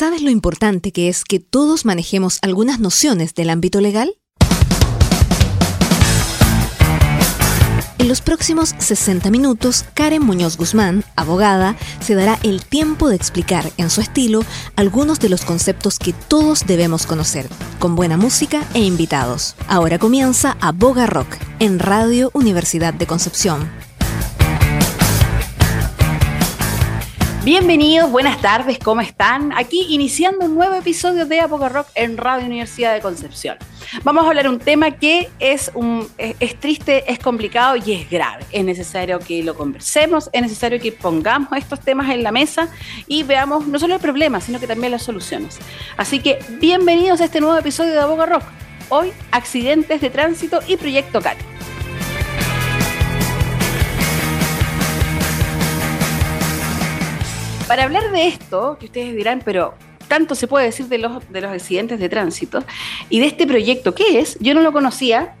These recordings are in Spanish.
¿Sabes lo importante que es que todos manejemos algunas nociones del ámbito legal? En los próximos 60 minutos, Karen Muñoz Guzmán, abogada, se dará el tiempo de explicar en su estilo algunos de los conceptos que todos debemos conocer, con buena música e invitados. Ahora comienza Aboga Rock en Radio Universidad de Concepción. Bienvenidos, buenas tardes, ¿cómo están? Aquí iniciando un nuevo episodio de Apoca Rock en Radio Universidad de Concepción. Vamos a hablar un tema que es, un, es, triste, es complicado y es grave. Es necesario que lo conversemos, es necesario que pongamos estos temas en la mesa y veamos no solo el problema, sino que también las soluciones. Así que bienvenidos a este nuevo episodio de Apoca Rock. Hoy, accidentes de tránsito y Proyecto CAT. Para hablar de esto, que ustedes dirán, pero tanto se puede decir de los, de los accidentes de tránsito y de este proyecto, ¿qué es? Yo no lo conocía,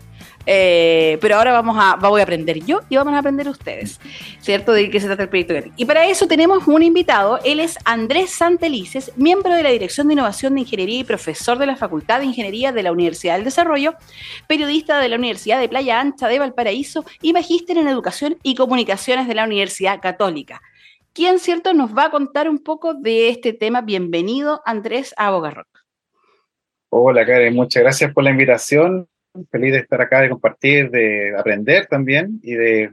eh, pero ahora vamos a, voy a aprender yo y vamos a aprender ustedes, ¿cierto? De qué se trata el proyecto. Y para eso tenemos un invitado, él es Andrés Santelices, miembro de la Dirección de Innovación de Ingeniería y profesor de la Facultad de Ingeniería de la Universidad del Desarrollo, periodista de la Universidad de Playa Ancha de Valparaíso y magíster en Educación y Comunicaciones de la Universidad Católica quien, cierto, nos va a contar un poco de este tema. Bienvenido, Andrés Abogarrock. Hola, Karen, muchas gracias por la invitación. Feliz de estar acá, de compartir, de aprender también y de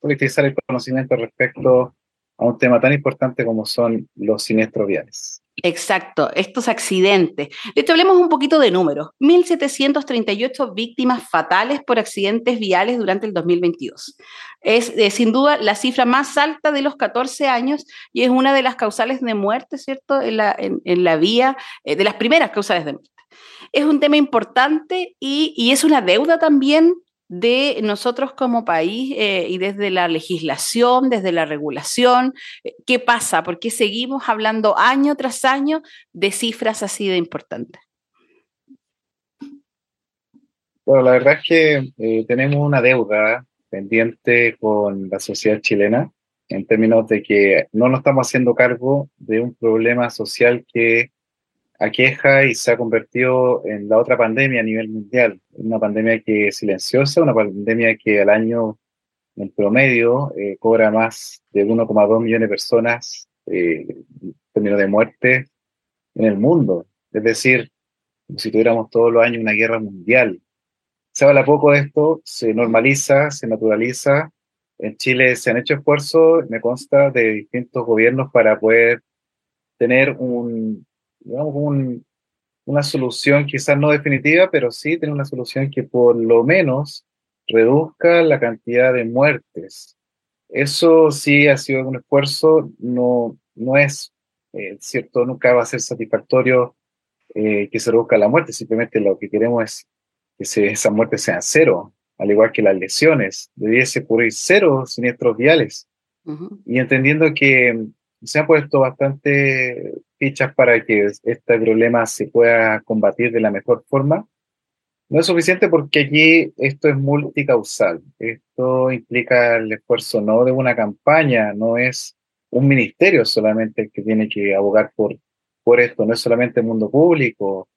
politizar el conocimiento respecto a un tema tan importante como son los siniestros viales. Exacto, estos accidentes. De hecho, hablemos un poquito de números. 1.738 víctimas fatales por accidentes viales durante el 2022. Es eh, sin duda la cifra más alta de los 14 años y es una de las causales de muerte, ¿cierto? En la, en, la vía, eh, de las primeras causales de muerte. Es un tema importante y, y es una deuda también de nosotros como país eh, y desde la legislación, desde la regulación, eh, ¿qué pasa? ¿Por qué seguimos hablando año tras año de cifras así de importantes? Bueno, la verdad es que eh, tenemos una deuda pendiente con la sociedad chilena en términos de que no nos estamos haciendo cargo de un problema social que aqueja y se ha convertido en la otra pandemia a nivel mundial. Una pandemia que es silenciosa, una pandemia que al año en promedio eh, cobra más de 1,2 millones de personas eh, en términos de muerte en el mundo. Es decir, como si tuviéramos todos los años una guerra mundial. Se habla poco de esto, se normaliza, se naturaliza. En Chile se han hecho esfuerzos, me consta, de distintos gobiernos para poder tener un, digamos, una solución quizás no definitiva, pero sí tener una solución que por lo menos reduzca la cantidad de muertes. Eso sí ha sido un esfuerzo, no, no es eh, cierto, nunca va a ser satisfactorio eh, que se reduzca la muerte, simplemente lo que queremos es que se, esas muertes sean cero, al igual que las lesiones, debiese ocurrir cero siniestros viales. Y entendiendo que se han puesto bastante fichas para que este problema se pueda combatir de la mejor forma. No es suficiente porque aquí esto es multicausal. Esto implica el esfuerzo no de una campaña, no es un ministerio solamente el que tiene que abogar por, por esto, no es solamente el mundo público,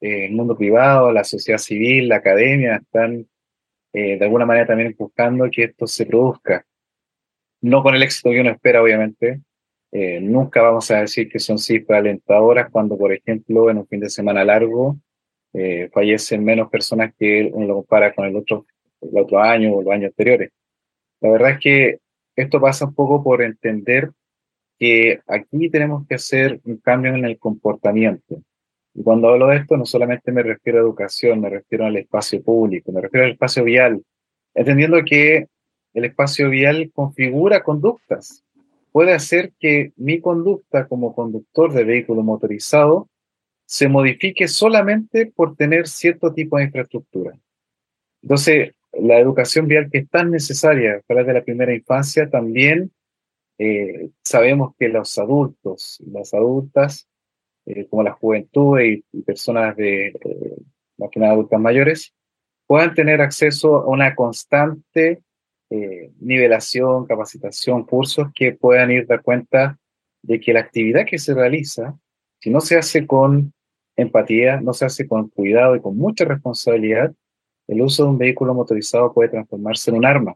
eh, el mundo privado, la sociedad civil, la academia, están eh, de alguna manera también buscando que esto se produzca. No con el éxito que uno espera, obviamente, eh, nunca vamos a decir que son cifras alentadoras cuando, por ejemplo, en un fin de semana largo eh, fallecen menos personas que uno lo compara con el otro, el otro año o los años anteriores. La verdad es que esto pasa un poco por entender que aquí tenemos que hacer un cambio en el comportamiento. Y cuando hablo de esto, no solamente me refiero a educación, me refiero al espacio público, me refiero al espacio vial, entendiendo que el espacio vial configura conductas puede hacer que mi conducta como conductor de vehículo motorizado se modifique solamente por tener cierto tipo de infraestructura. Entonces, la educación vial que es tan necesaria para de la primera infancia, también eh, sabemos que los adultos las adultas, eh, como la juventud y, personas de, eh, más que nada adultas mayores, puedan tener acceso a una constante eh, nivelación, capacitación, cursos que puedan ir dar cuenta de que la actividad que se realiza Si no se hace con empatía, no se hace con cuidado y con mucha responsabilidad, el uso de un vehículo motorizado puede transformarse en un arma.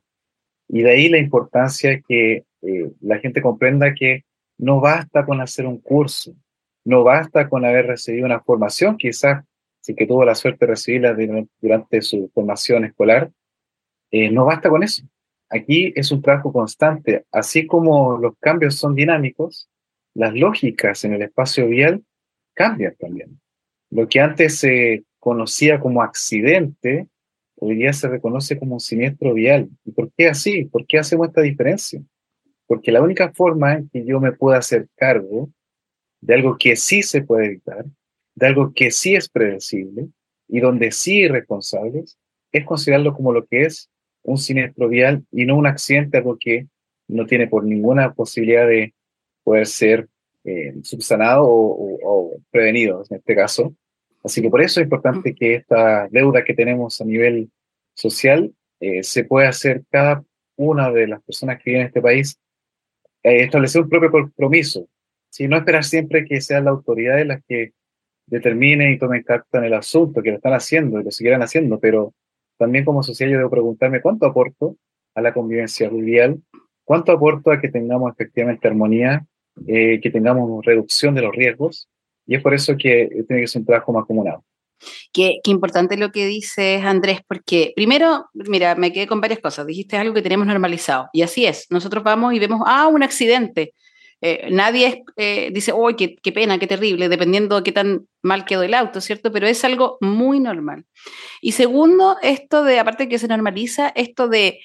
Y de ahí la importancia que eh, la gente comprenda que no basta con hacer un curso, no basta con haber recibido una formación, quizás si que tuvo la suerte de recibirla durante su formación escolar, eh, no basta con eso. Aquí es un trabajo constante, así como los cambios son dinámicos, las lógicas en el espacio vial cambian también. Lo que antes se conocía como accidente, hoy día se reconoce como un siniestro vial. ¿Y por qué así? ¿Por qué hacemos esta diferencia? Porque la única forma en que yo me pueda hacer cargo de algo que sí se puede evitar, de algo que sí es predecible y donde sí hay responsables, es considerarlo como lo que es un siniestro vial y no un accidente, algo que no tiene por ninguna posibilidad de poder ser eh, subsanado o, prevenido en este caso. Así que por eso es importante que esta deuda que tenemos a nivel social eh, se pueda hacer cada una de las personas que viven en este país, eh, establecer un propio compromiso, ¿sí? no esperar siempre que sean las autoridades las que determinen y tomen carta en el asunto, que lo están haciendo y lo seguirán haciendo, pero también como sociedad yo debo preguntarme cuánto aporto a la convivencia vial, cuánto aporto a que tengamos efectivamente armonía, eh, que tengamos reducción de los riesgos, y es por eso que tiene que ser un trabajo más comunado. Qué, qué, importante lo que dices, Andrés, porque primero, mira, me quedé con varias cosas. Dijiste algo que tenemos normalizado, y así es. Nosotros vamos y vemos, ah, un accidente. Eh, nadie eh, dice, qué, qué, pena, qué terrible, dependiendo de qué tan mal quedó el auto, ¿cierto? Pero es algo muy normal. Y segundo, esto de, aparte de que se normaliza, esto de,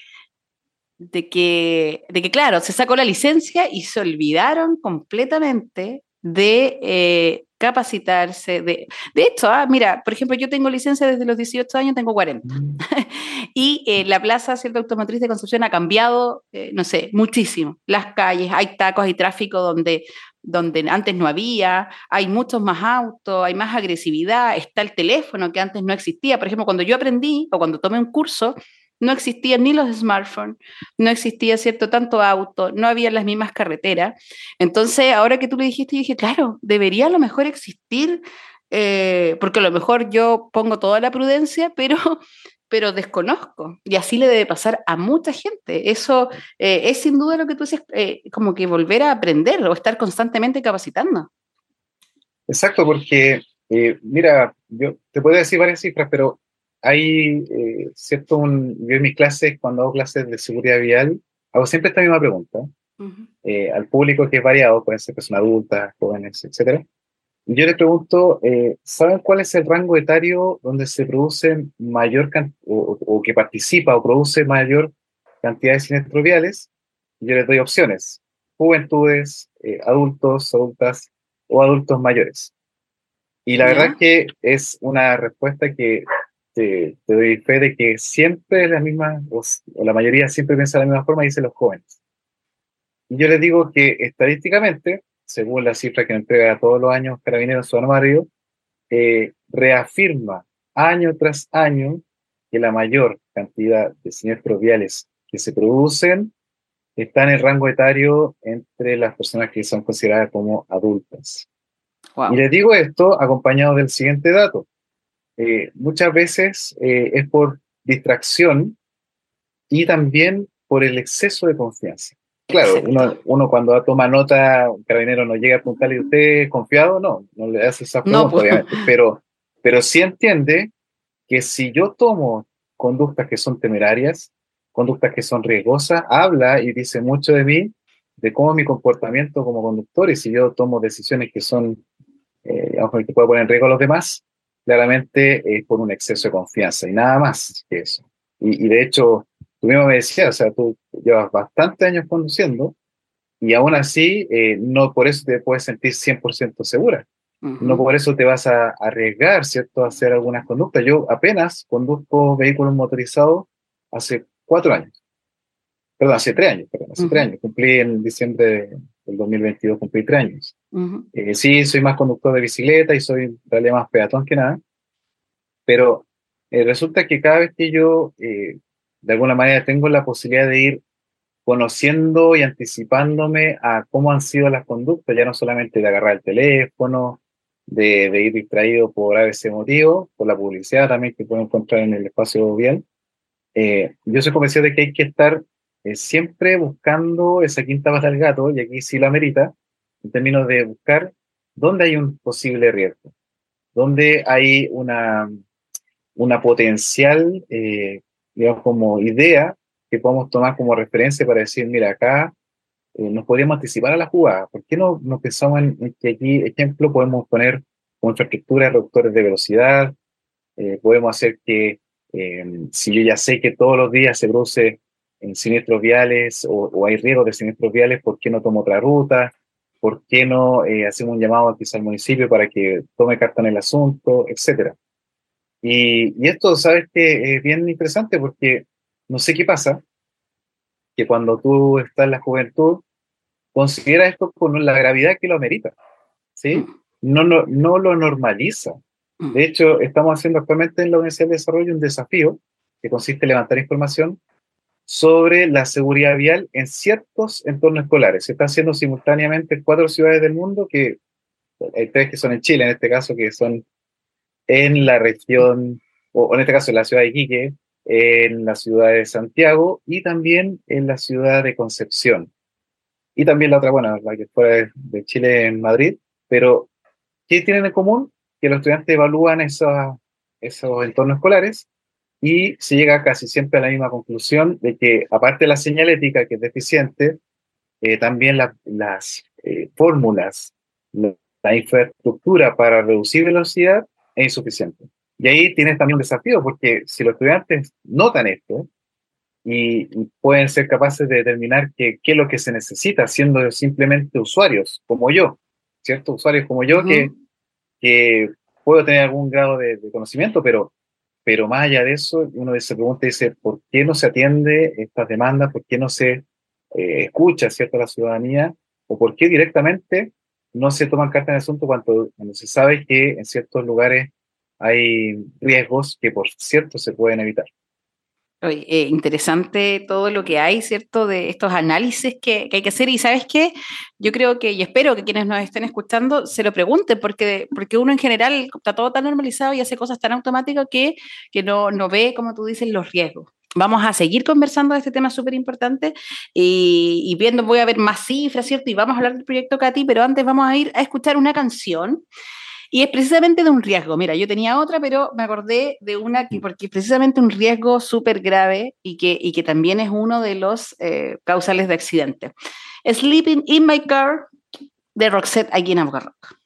de, que, de que, claro, se sacó la licencia y se olvidaron completamente de eh, capacitarse. De, de hecho, ah, mira, por ejemplo, yo tengo licencia desde los 18 años, tengo 40. Mm. y eh, la plaza cierta automotriz de Concepción ha cambiado, eh, no sé, muchísimo. Las calles, hay tacos, hay tráfico donde, donde antes no había, hay muchos más autos, hay más agresividad, está el teléfono que antes no existía. Por ejemplo, cuando yo aprendí o cuando tomé un curso, no existían ni los smartphones, no existía cierto tanto auto, no había las mismas carreteras. Entonces, ahora que tú le dijiste, yo dije, claro, debería a lo mejor existir, eh, porque a lo mejor yo pongo toda la prudencia, pero, pero desconozco. Y así le debe pasar a mucha gente. Eso eh, es sin duda lo que tú dices, eh, como que volver a aprender o estar constantemente capacitando. Exacto, porque, mira, yo te puedo decir varias cifras, pero hay, eh, ¿cierto? Un, yo en mis clases, cuando hago clases de seguridad vial, hago siempre esta misma pregunta eh, al público que es variado, pueden ser personas adultas, jóvenes, etc. Yo les pregunto, eh, ¿saben cuál es el rango etario donde se produce mayor o, o, que participa o produce mayor cantidad de siniestros viales? Yo les doy opciones, juventudes, adultos, adultas o adultos mayores. Y la verdad es que es una respuesta que te, doy fe de que siempre la misma, o, la mayoría siempre piensa de la misma forma, dice los jóvenes. Y yo les digo que estadísticamente, según la cifra que me entrega todos los años Carabineros su armario, eh, reafirma año tras año que la mayor cantidad de siniestros viales que se producen está en el rango etario entre las personas que son consideradas como adultas. Y les digo esto acompañado del siguiente dato. Eh, muchas veces eh, es por distracción y también por el exceso de confianza. Claro, uno, cuando toma nota, un carabinero no llega a preguntarle, ¿usted es confiado? No, no le hace esa pregunta, pues. obviamente, pero, pero sí entiende que si yo tomo conductas que son temerarias, conductas que son riesgosas, habla y dice mucho de mí, de cómo mi comportamiento como conductor, y si yo tomo decisiones que son, eh, digamos, que puede poner en riesgo a los demás, claramente es por un exceso de confianza y nada más que eso. Y, de hecho, tú mismo me decías, o sea, tú llevas bastantes años conduciendo y aún así eh, no por eso te puedes sentir 100% segura. No por eso te vas a arriesgar, ¿cierto?, a hacer algunas conductas. Yo apenas conduzco vehículos motorizados hace cuatro años. Perdón, hace tres años, perdón, hace tres años. Cumplí en diciembre del 2022, cumplí tres años. Eh, sí, soy más conductor de bicicleta y soy en realidad más peatón que nada, pero eh, resulta que cada vez que yo eh, de alguna manera tengo la posibilidad de ir conociendo y anticipándome a cómo han sido las conductas, ya no solamente de agarrar el teléfono de, ir distraído por ese motivo, por la publicidad también que pueden encontrar en el espacio bien. Eh, yo soy convencido de que hay que estar eh, siempre buscando esa quinta pata del gato, y aquí sí lo amerita, en términos de buscar dónde hay un posible riesgo, dónde hay una, una potencial, eh, digamos, como idea que podemos tomar como referencia para decir, mira, acá eh, nos podríamos anticipar a la jugada. ¿Por qué no, no pensamos en, que aquí, ejemplo, podemos poner como infraestructura reductores de velocidad? Eh, podemos hacer que, em, si yo ya sé que todos los días se produce en siniestros viales o, hay riesgo de siniestros viales, ¿por qué no tomo otra ruta? ¿Por qué no eh, hacemos un llamado quizá al municipio para que tome carta en el asunto, etcétera? Y, y esto, sabes que es bien interesante porque no sé qué pasa, que cuando tú estás en la juventud, considera esto con la gravedad que lo amerita, ¿sí? Mm. No, no, no lo normaliza. Mm. De hecho, estamos haciendo actualmente en la Universidad de Desarrollo un desafío que consiste en levantar información sobre la seguridad vial en ciertos entornos escolares. Se está haciendo simultáneamente en cuatro ciudades del mundo, que hay tres que son en Chile, en este caso, que son en la región, o en este caso en la ciudad de Iquique, en la ciudad de Santiago y también en la ciudad de Concepción y también la otra, bueno, la que fue de Chile en Madrid, pero ¿qué tienen en común? Que los estudiantes evalúan esos, esos entornos escolares y se llega casi siempre a la misma conclusión de que, aparte de la señalética, que es deficiente, eh, también las eh, fórmulas, la infraestructura para reducir velocidad es insuficiente. Y ahí tienes también un desafío, porque si los estudiantes notan esto, y, pueden ser capaces de determinar qué, es lo que se necesita, siendo simplemente usuarios como yo, ¿cierto? Usuarios como yo que, que puedo tener algún grado de, conocimiento, pero, pero más allá de eso, uno se pregunta y dice, ¿por qué no se atiende estas demandas? ¿Por qué no se eh, escucha, a la ciudadanía? ¿O por qué directamente no se toman cartas en el asunto cuando se sabe que en ciertos lugares hay riesgos que, por cierto, se pueden evitar? Eh, interesante todo lo que hay, ¿cierto? De estos análisis que, hay que hacer. Y sabes qué, yo creo que, y espero que quienes nos estén escuchando se lo pregunten, porque, porque uno en general está todo tan normalizado y hace cosas tan automáticas que, que no, no ve, como tú dices, los riesgos. Vamos a seguir conversando de este tema súper importante y, y, viendo, voy a ver más cifras, ¿cierto? Y vamos a hablar del proyecto Katy, pero antes vamos a ir a escuchar una canción y es precisamente de un riesgo. Mira, yo tenía otra, pero me acordé de una que, porque es precisamente un riesgo súper grave y que, y que también es uno de los eh, causales de accidente. Sleeping in My Car de Roxette aquí en Rock.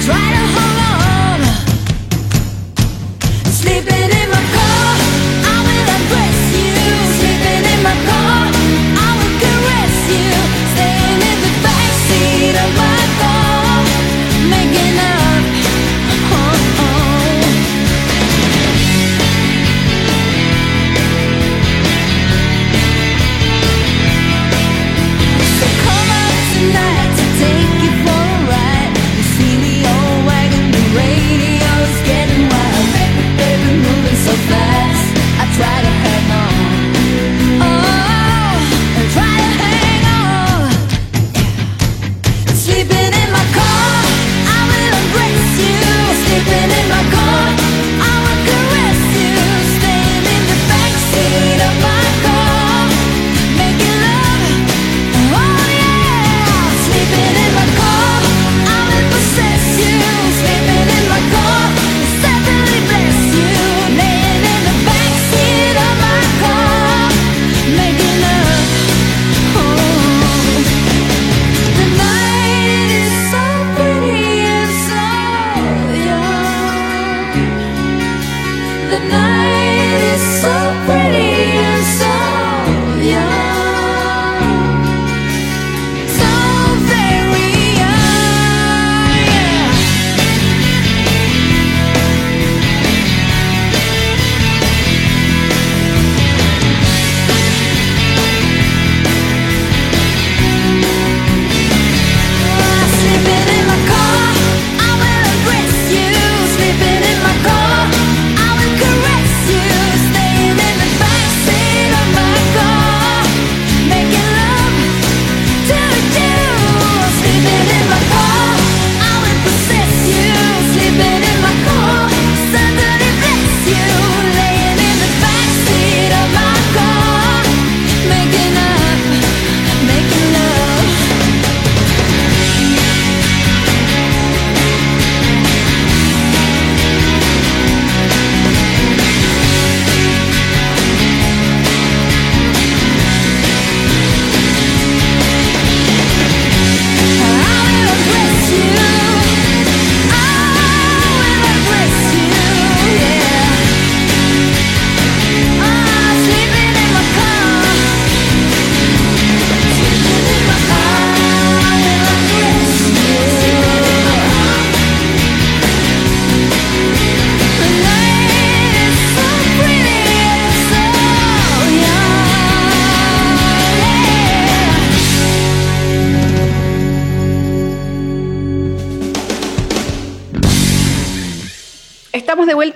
try to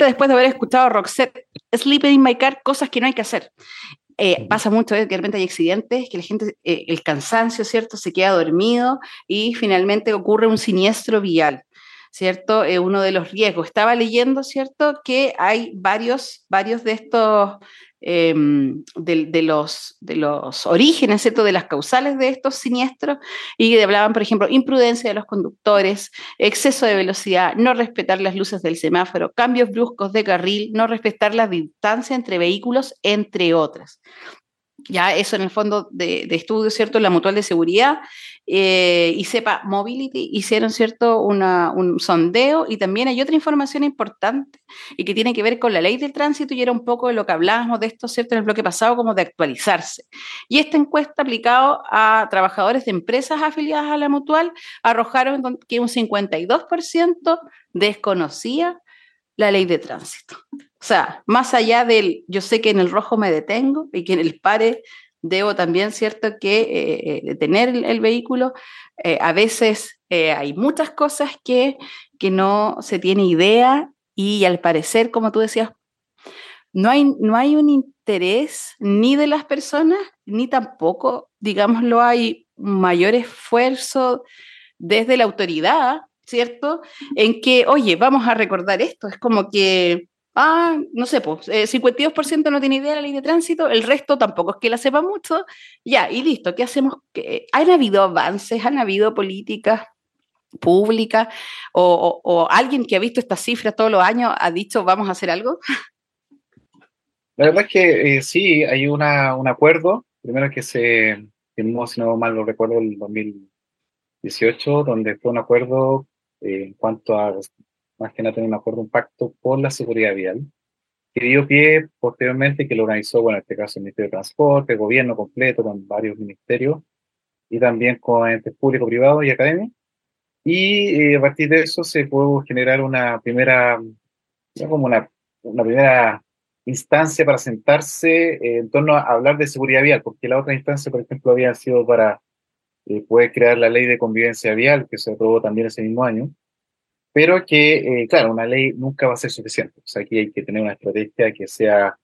después de haber escuchado a Roxette, Sleeping in My Car, cosas que no hay que hacer. Eh, pasa mucho ¿eh? que de repente hay accidentes, que la gente, eh, el cansancio, ¿cierto? Se queda dormido y finalmente ocurre un siniestro vial. ¿Cierto? uno de los riesgos. Estaba leyendo, ¿cierto? Que hay varios, varios de estos Em, de, los, de los orígenes, ¿cierto? de las causales de estos siniestros, y hablaban, por ejemplo, imprudencia de los conductores, exceso de velocidad, no respetar las luces del semáforo, cambios bruscos de carril, no respetar la distancia entre vehículos, entre otras ya eso en el fondo de, estudio, ¿cierto? La Mutual de Seguridad eh, y SEPA Mobility hicieron, ¿cierto? un sondeo y también hay otra información importante y que tiene que ver con la ley del tránsito y era un poco de lo que hablábamos de esto, ¿cierto? En el bloque pasado, como de actualizarse. Y esta encuesta aplicado a trabajadores de empresas afiliadas a la Mutual arrojaron que un 52% desconocía la ley de tránsito. O sea, más allá del, yo sé que en el rojo me detengo y que en el pare debo también, ¿cierto?, que eh, eh, detener el, vehículo. Eh, a veces hay muchas cosas que, que no se tiene idea y al parecer, como tú decías, no hay, no hay un interés ni de las personas, ni tampoco, digámoslo, hay mayor esfuerzo desde la autoridad ¿cierto? En que, oye, vamos a recordar esto. Es como que, ah, no sé, pues, 52% no tiene idea de la ley de tránsito, el resto tampoco es que la sepa mucho. Ya, y listo, ¿qué hacemos? ¿Han habido avances? ¿Han habido políticas? públicas o, alguien que ha visto estas cifras todos los años ha dicho vamos a hacer algo? La verdad es que eh, sí, hay un acuerdo, primero que se firmó, si no mal lo recuerdo, el 2018, donde fue un acuerdo eh, en cuanto a, más que nada, tener un acuerdo, un pacto por la seguridad vial, que dio pie posteriormente, que lo organizó, bueno, en este caso el Ministerio de Transporte, el gobierno completo, con varios ministerios, y también con entes públicos, privados y academias. Y eh, a partir de eso se pudo generar una primera, como una, una primera instancia para sentarse eh, en torno a hablar de seguridad vial, porque la otra instancia, por ejemplo, había sido para eh, puede crear la ley de convivencia vial, que se aprobó también ese mismo año, pero que, eh, claro, una ley nunca va a ser suficiente. O sea, aquí hay que tener una estrategia que sea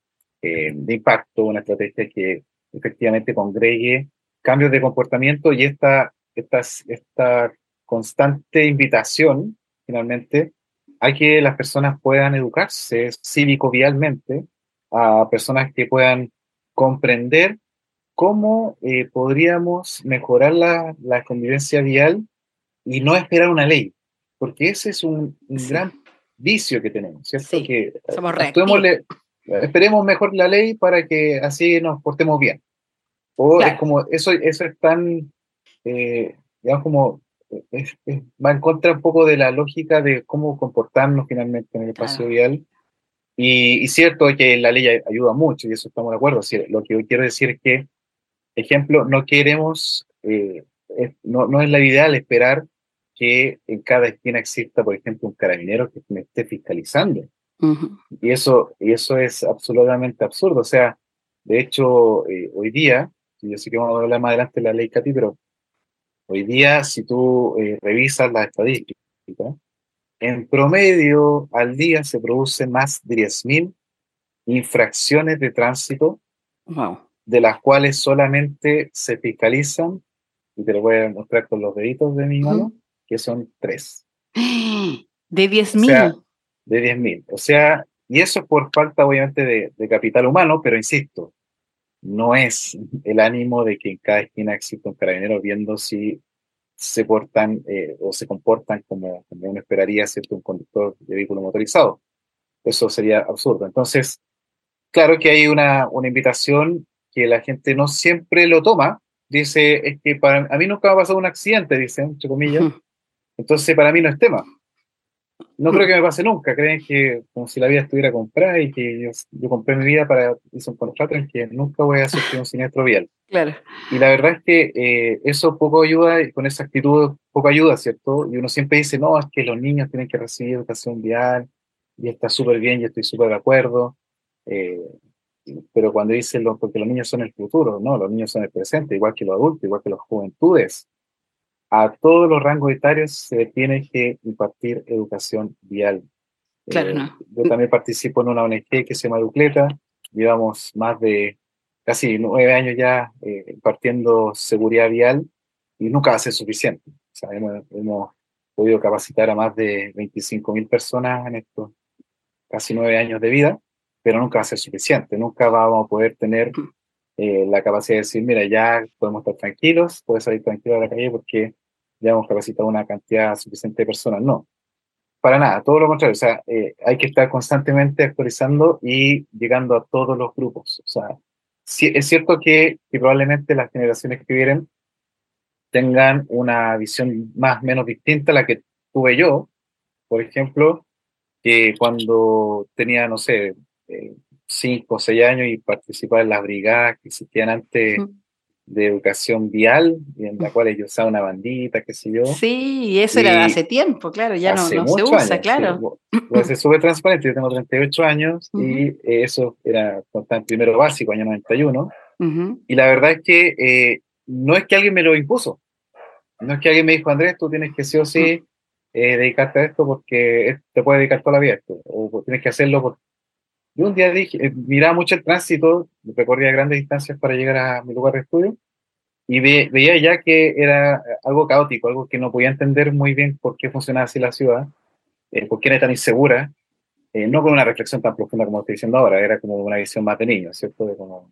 eh, de impacto, una estrategia que efectivamente congregue cambios de comportamiento y esta, esta, esta constante invitación, finalmente, a que las personas puedan educarse cívico-vialmente, a personas que puedan comprender cómo eh, podríamos mejorar la, la, convivencia vial y no esperar una ley, porque ese es un, gran vicio que tenemos, ¿cierto? Sí, que somos esperemos mejor la ley para que así nos portemos bien. O es como, eso, eso es tan, eh, digamos, como, va en contra un poco de la lógica de cómo comportarnos finalmente en el espacio vial Y, cierto que la ley ayuda mucho y eso estamos de acuerdo. lo que yo quiero decir es que, ejemplo, no queremos, eh, no, no es la ideal esperar que en cada esquina exista, por ejemplo, un carabinero que me esté fiscalizando. Y eso, y eso es absolutamente absurdo. O sea, de hecho, eh, hoy día, yo sé que vamos a hablar más adelante de la ley CATI, pero hoy día, si tú eh, revisas las estadísticas, en promedio al día se producen más de 10.000 infracciones de tránsito, de las cuales solamente se fiscalizan, y te lo voy a mostrar con los deditos de mi mano, que son tres. De 10.000 de 10.000. O sea, y eso es por falta obviamente de, capital humano, pero insisto, no es el ánimo de que en cada esquina exista un carabinero viendo si se portan eh, o se comportan como, como uno esperaría ¿cierto? un conductor de vehículo motorizado. Eso sería absurdo. Entonces, claro que hay una, una invitación que la gente no siempre lo toma. Dice, es que para, a mí nunca me ha pasado un accidente, dice, entre comillas. Entonces, para mí no es tema. No creo que me pase nunca. Creen que como si la vida estuviera comprada y que yo, compré mi vida para hice un contrato en que nunca voy a sufrir un siniestro vial. Claro. Y la verdad es que eh, eso poco ayuda, y con esa actitud poco ayuda, ¿cierto? Y uno siempre dice, no, es que los niños tienen que recibir educación vial y está súper bien, yo estoy súper de acuerdo. Eh, pero cuando dicen, lo, porque los niños son el futuro, no, los niños son el presente, igual que los adultos, igual que las juventudes a todos los rangos etarios se tiene que impartir educación vial. Claro, eh, Yo también participo en una ONG que se llama Ducleta. Llevamos más de casi nueve años ya eh, impartiendo seguridad vial y nunca va a ser suficiente. O sea, hemos, podido capacitar a más de 25 mil personas en estos casi nueve años de vida, pero nunca va a ser suficiente. Nunca vamos a poder tener eh, la capacidad de decir, mira, ya podemos estar tranquilos, puedes salir tranquilo a la calle porque ya hemos capacitado una cantidad suficiente de personas. No, para nada, todo lo contrario. O sea, eh, hay que estar constantemente actualizando y llegando a todos los grupos. O sea, es cierto que, probablemente las generaciones que vienen tengan una visión más o menos distinta a la que tuve yo, por ejemplo, que cuando tenía, no sé, eh, cinco o seis años y participaba en las brigadas que existían antes de educación vial, en la cual ellos usaban una bandita, qué sé yo. Sí, eso era hace tiempo, claro, ya no, no se usa, claro. Pues es súper transparente, yo tengo 38 años y eso era el primero básico, año 91. Y la verdad es que eh, no es que alguien me lo impuso, no es que alguien me dijo, Andrés, tú tienes que sí o sí eh, dedicarte a esto porque te puedes dedicar toda la vida o tienes que hacerlo porque yo un día dije, eh, miraba mucho el tránsito, recorría grandes distancias para llegar a mi lugar de estudio y veía ya que era algo caótico, algo que no podía entender muy bien por qué funcionaba así la ciudad, eh, por qué era tan insegura, eh, no con una reflexión tan profunda como estoy diciendo ahora, era como una visión más de niño, ¿cierto? De, como,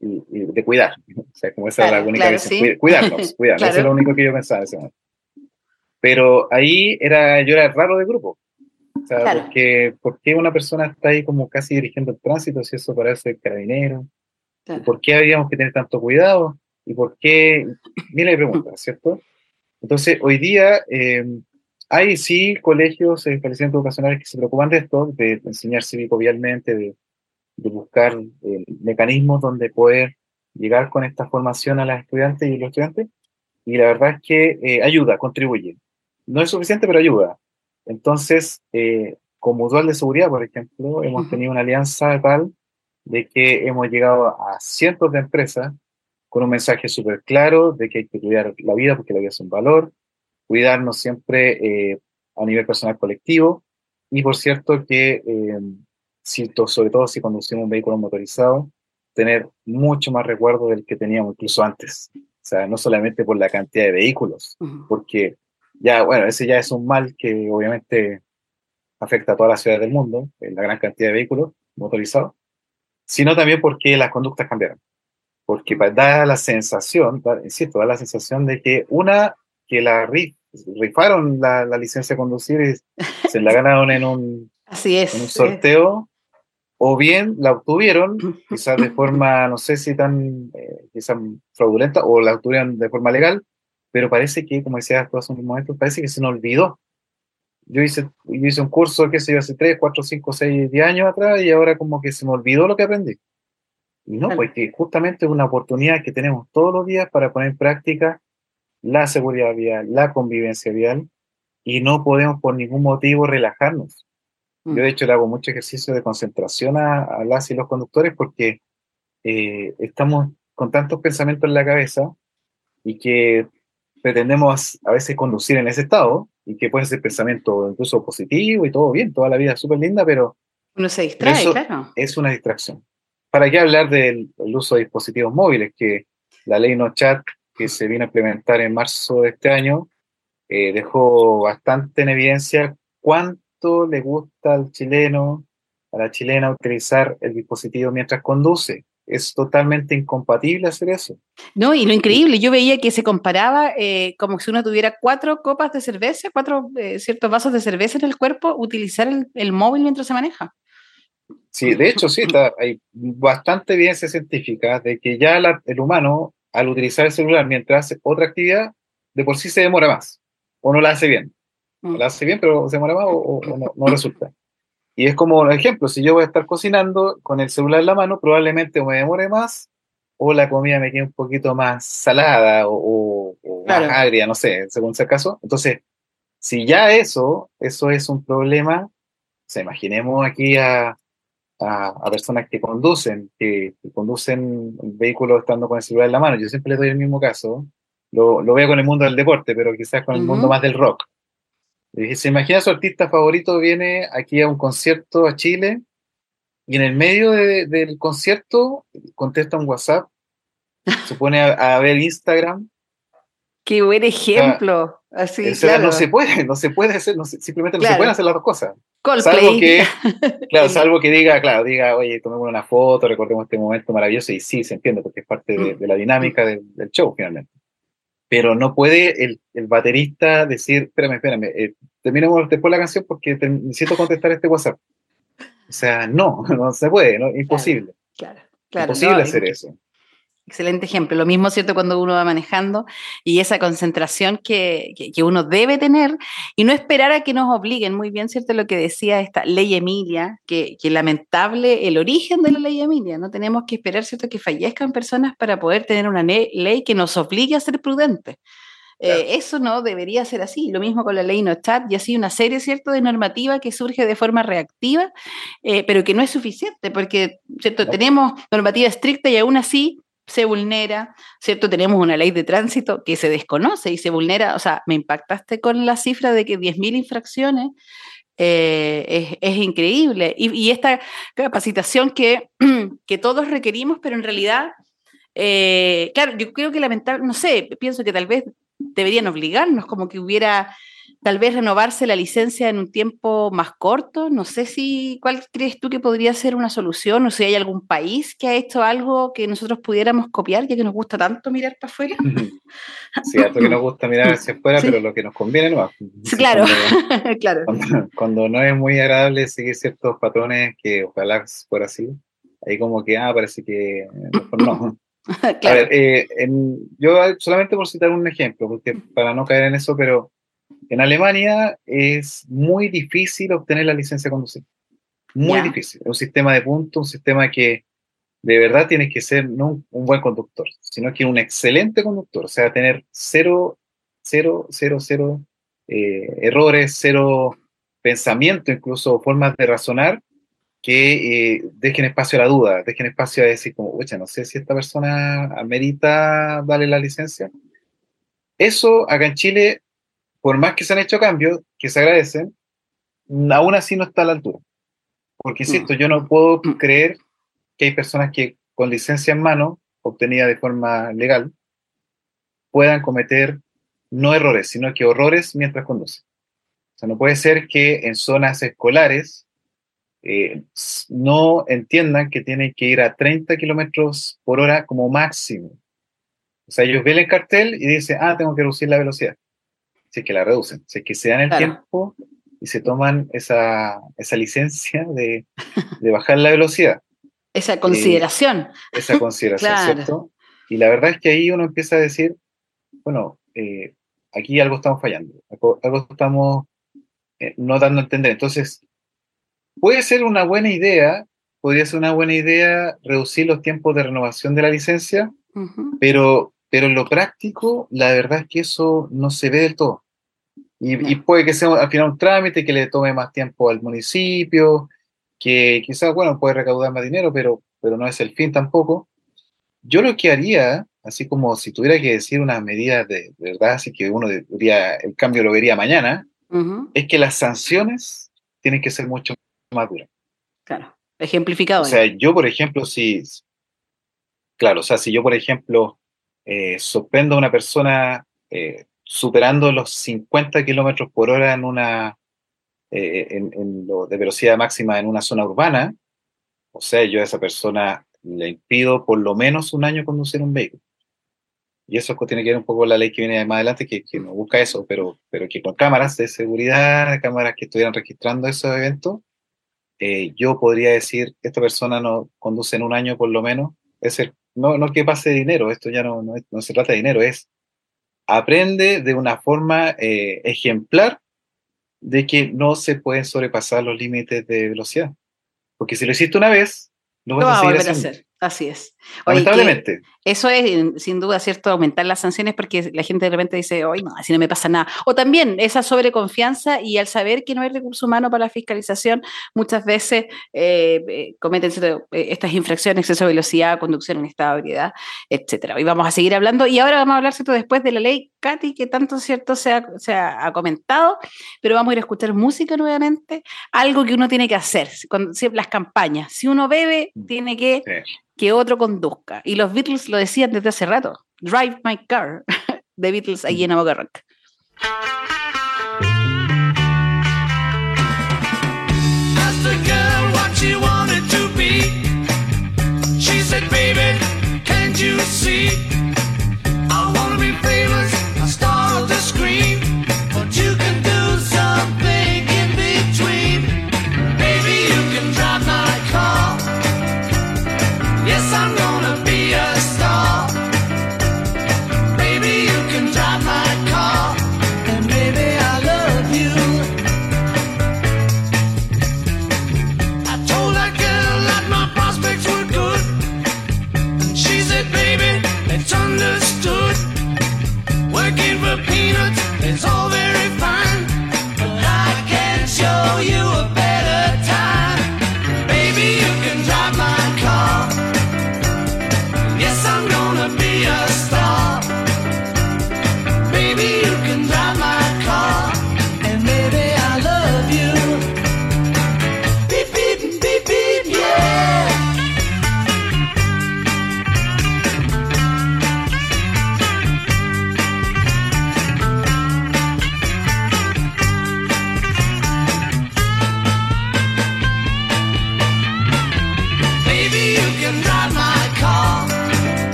y, de cuidar, o sea, como esa era la única visión, cuidarnos, cuidarnos, eso es lo único que yo pensaba en ese momento. Pero ahí era, yo era raro de grupo, porque, ¿por qué una persona está ahí como casi dirigiendo el tránsito si eso parece el carabinero? ¿Por qué habríamos que tener tanto cuidado? ¿Y por qué? Miles de preguntas, ¿cierto? Entonces, hoy día eh, hay sí colegios, eh, establecimientos educacionales que se preocupan de esto, de, enseñar cívico vialmente, de, buscar eh, mecanismos donde poder llegar con esta formación a las estudiantes y los estudiantes. Y la verdad es que ayuda, contribuye. No es suficiente, pero ayuda. Entonces, eh, como dual de seguridad, por ejemplo, hemos tenido una alianza tal de que hemos llegado a cientos de empresas con un mensaje súper claro de que hay que cuidar la vida porque la vida es un valor, cuidarnos siempre eh, a nivel personal colectivo y por cierto que, eh, sobre todo si conducimos un vehículo motorizado, tener mucho más recuerdo del que teníamos incluso antes. O sea, no solamente por la cantidad de vehículos, porque ya, bueno, ese ya es un mal que obviamente afecta a todas las ciudades del mundo, en la gran cantidad de vehículos motorizados, sino también porque las conductas cambiaron. Porque da la sensación, insisto, da la sensación de que una, que la rifaron la, licencia de conducir y se la ganaron en un, Así es, un sorteo, o bien la obtuvieron, quizás de forma, no sé si tan, eh, quizás fraudulenta, o la obtuvieron de forma legal, pero parece que, como decía hace un momento, parece que se nos olvidó yo hice, yo hice un curso, qué sé yo, hace 3, 4, 5, 6, 10 años atrás y ahora como que se me olvidó lo que aprendí. Y no, pues que justamente es una oportunidad que tenemos todos los días para poner en práctica la seguridad vial, la convivencia vial, y no podemos por ningún motivo relajarnos. Yo de mm. hecho le hago mucho ejercicio de concentración a, las y los conductores porque eh, estamos con tantos pensamientos en la cabeza y que pretendemos a veces conducir en ese estado y que puede ser pensamiento incluso positivo y todo bien, toda la vida es súper linda, pero... Uno se distrae, claro. Es una distracción. ¿Para qué hablar del uso de dispositivos móviles? Que la ley no chat que se vino a implementar en marzo de este año eh, dejó bastante en evidencia cuánto le gusta al chileno, a la chilena utilizar el dispositivo mientras conduce es totalmente incompatible hacer eso. No, y lo increíble, yo veía que se comparaba eh, como si uno tuviera cuatro copas de cerveza, cuatro eh, ciertos vasos de cerveza en el cuerpo, utilizar el, móvil mientras se maneja. Sí, de hecho, sí, está, hay bastante evidencia científica de que ya el humano, al utilizar el celular mientras hace otra actividad, de por sí se demora más, o no la hace bien. Mm. La hace bien, pero se demora más o, no resulta. Y es como un ejemplo, si yo voy a estar cocinando con el celular en la mano, probablemente me demore más o la comida me quede un poquito más salada o, más agria, no sé, según sea el caso. Entonces, si ya eso, eso es un problema, se imaginemos aquí a, a, personas que conducen, que, conducen vehículos estando con el celular en la mano. Yo siempre les doy el mismo caso. Lo, lo veo con el mundo del deporte, pero quizás con el mundo más del rock. Se imagina su artista favorito viene aquí a un concierto a Chile y en el medio del concierto contesta un WhatsApp, se pone a, ver Instagram. Qué buen ejemplo. Así, No se puede, no se puede hacer, simplemente no se pueden hacer las dos cosas. Coldplay. Salvo que, claro, salvo que diga, claro, diga, oye, tomemos una foto, recordemos este momento maravilloso, y sí, se entiende, porque es parte de, mm. la dinámica del show, finalmente pero no puede el, el baterista decir, espérame, espérame, eh, terminemos después la canción porque necesito contestar este WhatsApp. O sea, no, no se puede, ¿no? imposible. Claro, claro. Imposible hacer eso. Excelente ejemplo. Lo mismo, ¿cierto?, cuando uno va manejando y esa concentración que, que, uno debe tener y no esperar a que nos obliguen. Muy bien, ¿cierto?, lo que decía esta ley Emilia, que, que lamentable el origen de la ley Emilia. No tenemos que esperar, ¿cierto?, que fallezcan personas para poder tener una ley que nos obligue a ser prudentes. Eh, eso no debería ser así. Lo mismo con la ley no chat y así una serie, ¿cierto?, de normativa que surge de forma reactiva, eh, pero que no es suficiente porque, ¿cierto?, tenemos normativa estricta y aún así se vulnera, ¿cierto? Tenemos una ley de tránsito que se desconoce y se vulnera, o sea, me impactaste con la cifra de que 10.000 infracciones eh, es, increíble. Y, esta capacitación que, que, todos requerimos, pero en realidad, eh, claro, yo creo que lamentablemente, no sé, pienso que tal vez deberían obligarnos, como que hubiera tal vez renovarse la licencia en un tiempo más corto. No sé si, ¿cuál crees tú que podría ser una solución? O si hay algún país que ha hecho algo que nosotros pudiéramos copiar, ya que nos gusta tanto mirar para afuera. Sí, esto que nos gusta mirar hacia afuera, pero lo que nos conviene no. claro, cuando, claro. Cuando, no es muy agradable seguir ciertos patrones que ojalá fuera así, ahí como que, ah, parece que mejor no. A ver, eh, yo solamente por citar un ejemplo, porque para no caer en eso, pero en Alemania es muy difícil obtener la licencia de conducir. Muy difícil. Es un sistema de puntos, un sistema que de verdad tienes que ser no un, buen conductor, sino que un excelente conductor. O sea, tener cero, cero, cero, cero eh, errores, cero pensamiento, incluso formas de razonar que eh, dejen espacio a la duda, dejen espacio a decir como, oye, no sé si esta persona amerita darle la licencia. Eso acá en Chile por más que se han hecho cambios, que se agradecen, aún así no está a la altura. Porque, insisto, yo no puedo mm. creer que hay personas que con licencia en mano, obtenida de forma legal, puedan cometer no errores, sino que horrores mientras conducen. O sea, no puede ser que en zonas escolares eh, no entiendan que tienen que ir a 30 kilómetros por hora como máximo. O sea, ellos ven el cartel y dicen, ah, tengo que reducir la velocidad si es que la reducen, si es que se dan el tiempo y se toman esa, esa licencia de, de, bajar la velocidad. Esa consideración. Eh, esa consideración, ¿cierto? Y la verdad es que ahí uno empieza a decir, bueno, eh, aquí algo estamos fallando, algo, estamos eh, no dando a entender. Entonces, puede ser una buena idea, podría ser una buena idea reducir los tiempos de renovación de la licencia, pero, pero en lo práctico, la verdad es que eso no se ve del todo. Y, puede que sea al final un trámite que le tome más tiempo al municipio, que quizás, bueno, puede recaudar más dinero, pero, pero no es el fin tampoco. Yo lo que haría, así como si tuviera que decir unas medidas de, verdad, así que uno diría, el cambio lo vería mañana, es que las sanciones tienen que ser mucho más duras. Claro, ejemplificado. O sea, yo, por ejemplo, si, claro, o sea, si yo, por ejemplo, eh, a una persona eh, superando los 50 kilómetros por hora en una, eh, en, lo de velocidad máxima en una zona urbana, o sea, yo a esa persona le impido por lo menos un año conducir un vehículo. Y eso tiene que ver un poco con la ley que viene más adelante, que, que no busca eso, pero, pero que con cámaras de seguridad, cámaras que estuvieran registrando esos eventos, eh, yo podría decir, esta persona no conduce en un año por lo menos, es el, no, no que pase dinero, esto ya no, no, se trata de dinero, es aprende de una forma eh, ejemplar de que no se pueden sobrepasar los límites de velocidad. Porque si lo hiciste una vez, no vas a, volver a hacer. Así es. Lamentablemente. Eso es, sin duda, cierto, aumentar las sanciones porque la gente de repente dice, hoy no, así no me pasa nada. O también esa sobreconfianza y al saber que no hay recurso humano para la fiscalización, muchas veces eh, eh cometen eh, estas infracciones, exceso de velocidad, conducción en estado de ebriedad, etc. Hoy vamos a seguir hablando y ahora vamos a hablar, ¿cierto? Después de la ley Katy, que tanto, ¿cierto?, se ha, comentado, pero vamos a ir a escuchar música nuevamente, algo que uno tiene que hacer, cuando, las campañas. Si uno bebe, mm. tiene que que otro conduzca. Y los Beatles lo decían desde hace rato. Drive my car. The Beatles allí en Aboga Rock. Baby, can't you see?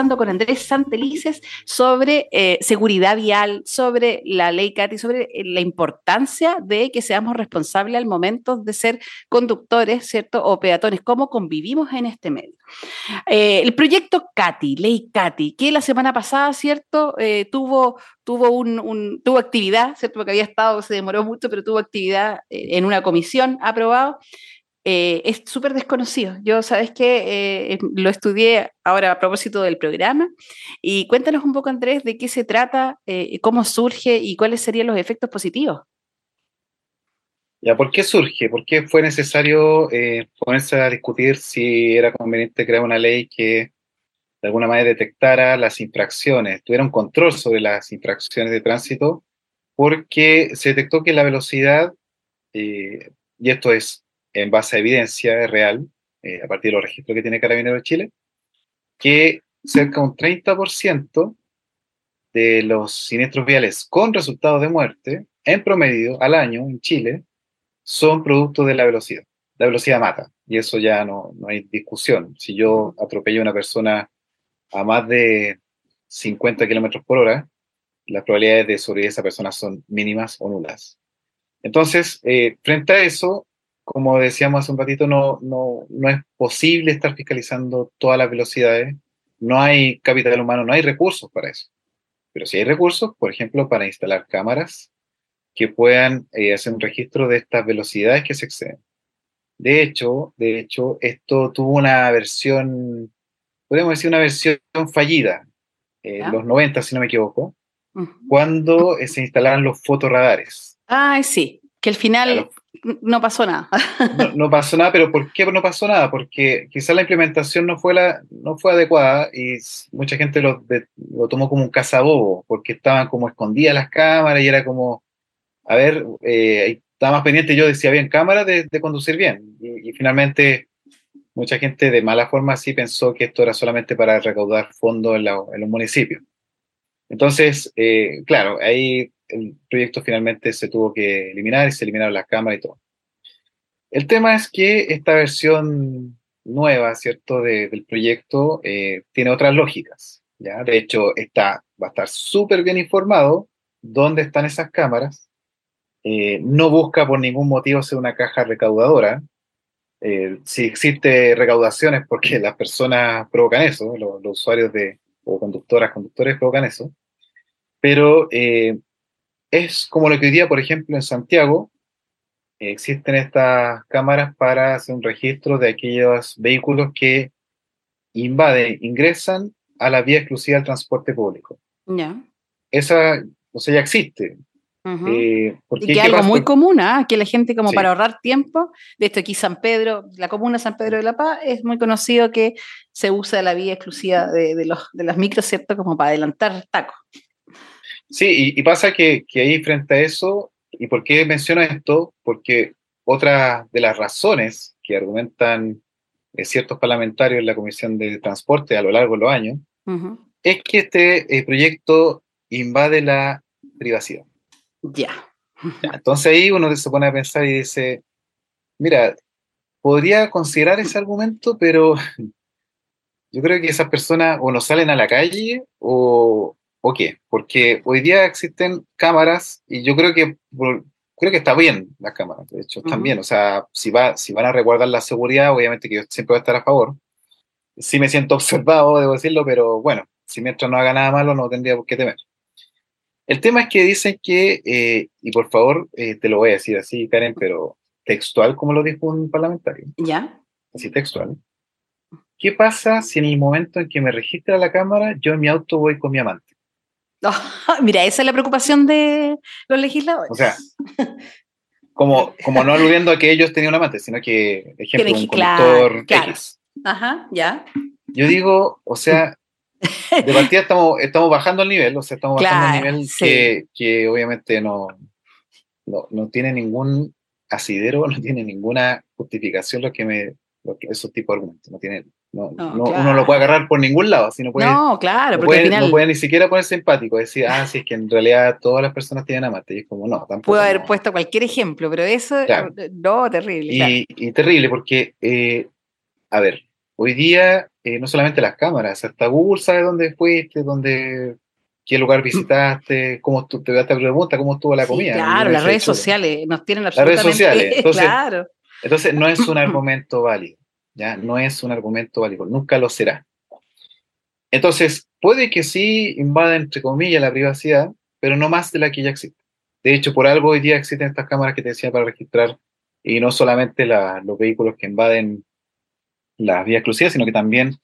Conversando con Andrés Santelices sobre eh, seguridad vial, sobre la ley CATI, sobre eh, la importancia de que seamos responsables al momento de ser conductores, ¿cierto? O peatones, cómo convivimos en este medio. Eh, el proyecto CATI, ley CATI, que la semana pasada, ¿cierto? tuvo, tuvo, un, tuvo actividad, ¿cierto? Porque había estado, se demoró mucho, pero tuvo actividad en una comisión aprobado. Eh, es súper desconocido. Yo, sabes que eh, lo estudié ahora a propósito del programa. Y cuéntanos un poco, Andrés, de qué se trata, eh, cómo surge y cuáles serían los efectos positivos. ¿Ya por qué surge? ¿Por qué fue necesario ponerse a discutir si era conveniente crear una ley que de alguna manera detectara las infracciones, tuviera un control sobre las infracciones de tránsito? Porque se detectó que la velocidad, y esto es en base a evidencia real, eh, a partir de los registros que tiene Carabineros de Chile, que cerca de un 30% de los siniestros viales con resultados de muerte, en promedio, al año en Chile, son producto de la velocidad. La velocidad mata, y eso ya no, no hay discusión. Si yo atropello a una persona a más de 50 kilómetros por hora, las probabilidades de sobrevivir a esa persona son mínimas o nulas. Entonces, eh, frente a eso, como decíamos hace un ratito, no, no, no es posible estar fiscalizando todas las velocidades. No hay capital humano, no hay recursos para eso. Pero sí hay recursos, por ejemplo, para instalar cámaras que puedan eh, hacer un registro de estas velocidades que se exceden. De hecho, de hecho, esto tuvo una versión, podemos decir una versión fallida, en los 90, si no me equivoco, cuando eh, se instalaron los fotorradares. Ah, sí, que al final no pasó nada. no, pasó nada, pero ¿por qué no pasó nada? Porque quizás la implementación no fue, la, no fue adecuada y mucha gente lo, lo tomó como un cazabobo, porque estaban como escondidas las cámaras y era como, a ver, eh, estaba más pendiente yo decía bien cámara de, conducir bien. Y, finalmente mucha gente de mala forma sí pensó que esto era solamente para recaudar fondos en, los municipios. Entonces, eh, claro, ahí el proyecto finalmente se tuvo que eliminar y se eliminaron las cámaras y todo. El tema es que esta versión nueva, ¿cierto?, del proyecto eh, tiene otras lógicas, ¿ya? De hecho, está, va a estar súper bien informado dónde están esas cámaras, eh, no busca por ningún motivo ser una caja recaudadora. Eh, si existe recaudaciones porque las personas provocan eso, los, usuarios de, o conductoras, conductores provocan eso, pero eh, es como lo que hoy día, por ejemplo, en Santiago, existen estas cámaras para hacer un registro de aquellos vehículos que invaden, ingresan a la vía exclusiva del transporte público. Ya. Esa, o sea, ya existe. Eh, y que es algo muy común, ¿ah? que la gente como para ahorrar tiempo, de esto aquí San Pedro, la comuna San Pedro de la Paz, es muy conocido que se usa la vía exclusiva de, los, de las micros, ¿cierto? Como para adelantar tacos. Sí, y, pasa que, que, ahí frente a eso, ¿y por qué menciono esto? Porque otra de las razones que argumentan eh, ciertos parlamentarios en la Comisión de Transporte a lo largo de los años, es que este eh, proyecto invade la privacidad. Ya. Entonces ahí uno se pone a pensar y dice, mira, podría considerar ese argumento, pero yo creo que esas personas o no salen a la calle o, o qué, porque hoy día existen cámaras y yo creo que creo que está bien las cámaras, de hecho, están bien, o sea, si, va, si van a resguardar la seguridad, obviamente que yo siempre voy a estar a favor. Sí me siento observado, debo decirlo, pero bueno, si mientras no haga nada malo no tendría por qué temer. El tema es que dicen que, eh, y por favor, eh, te lo voy a decir así, Karen, pero textual como lo dijo un parlamentario. ¿Ya? Así textual. ¿Qué pasa si en el momento en que me registra la cámara, yo en mi auto voy con mi amante? mira, esa es la preocupación de los legisladores. O sea, como, como no aludiendo a que ellos tenían un amante, sino que, ejemplo, un conductor X. Ajá, ya. Yo digo, o sea, de partida estamos, estamos bajando el nivel, o sea, estamos bajando el nivel que, que, obviamente no, no, no, tiene ningún asidero, no tiene ninguna justificación lo que me, lo que, esos tipos de argumentos. No tiene, no, no, Uno lo puede agarrar por ningún lado, así no puede, no, claro, no puede, no puede ni siquiera ponerse empático, decir, ah, sí, es que en realidad todas las personas tienen amante, y es como, no, tampoco. Puedo haber puesto cualquier ejemplo, pero eso, no, terrible. Y, y terrible, porque, eh, a ver, hoy día eh, no solamente las cámaras, hasta Google sabe dónde fuiste, dónde, qué lugar visitaste, cómo te, te pregunta cómo estuvo la comida. claro, las redes sociales nos tienen absolutamente... Las redes sociales, entonces, claro. entonces no es un argumento válido, ¿ya? No es un argumento válido, nunca lo será. Entonces, puede que sí invada, entre comillas, la privacidad, pero no más de la que ya existe. De hecho, por algo hoy día existen estas cámaras que te decía para registrar, y no solamente los vehículos que invaden las vías exclusivas, sino que también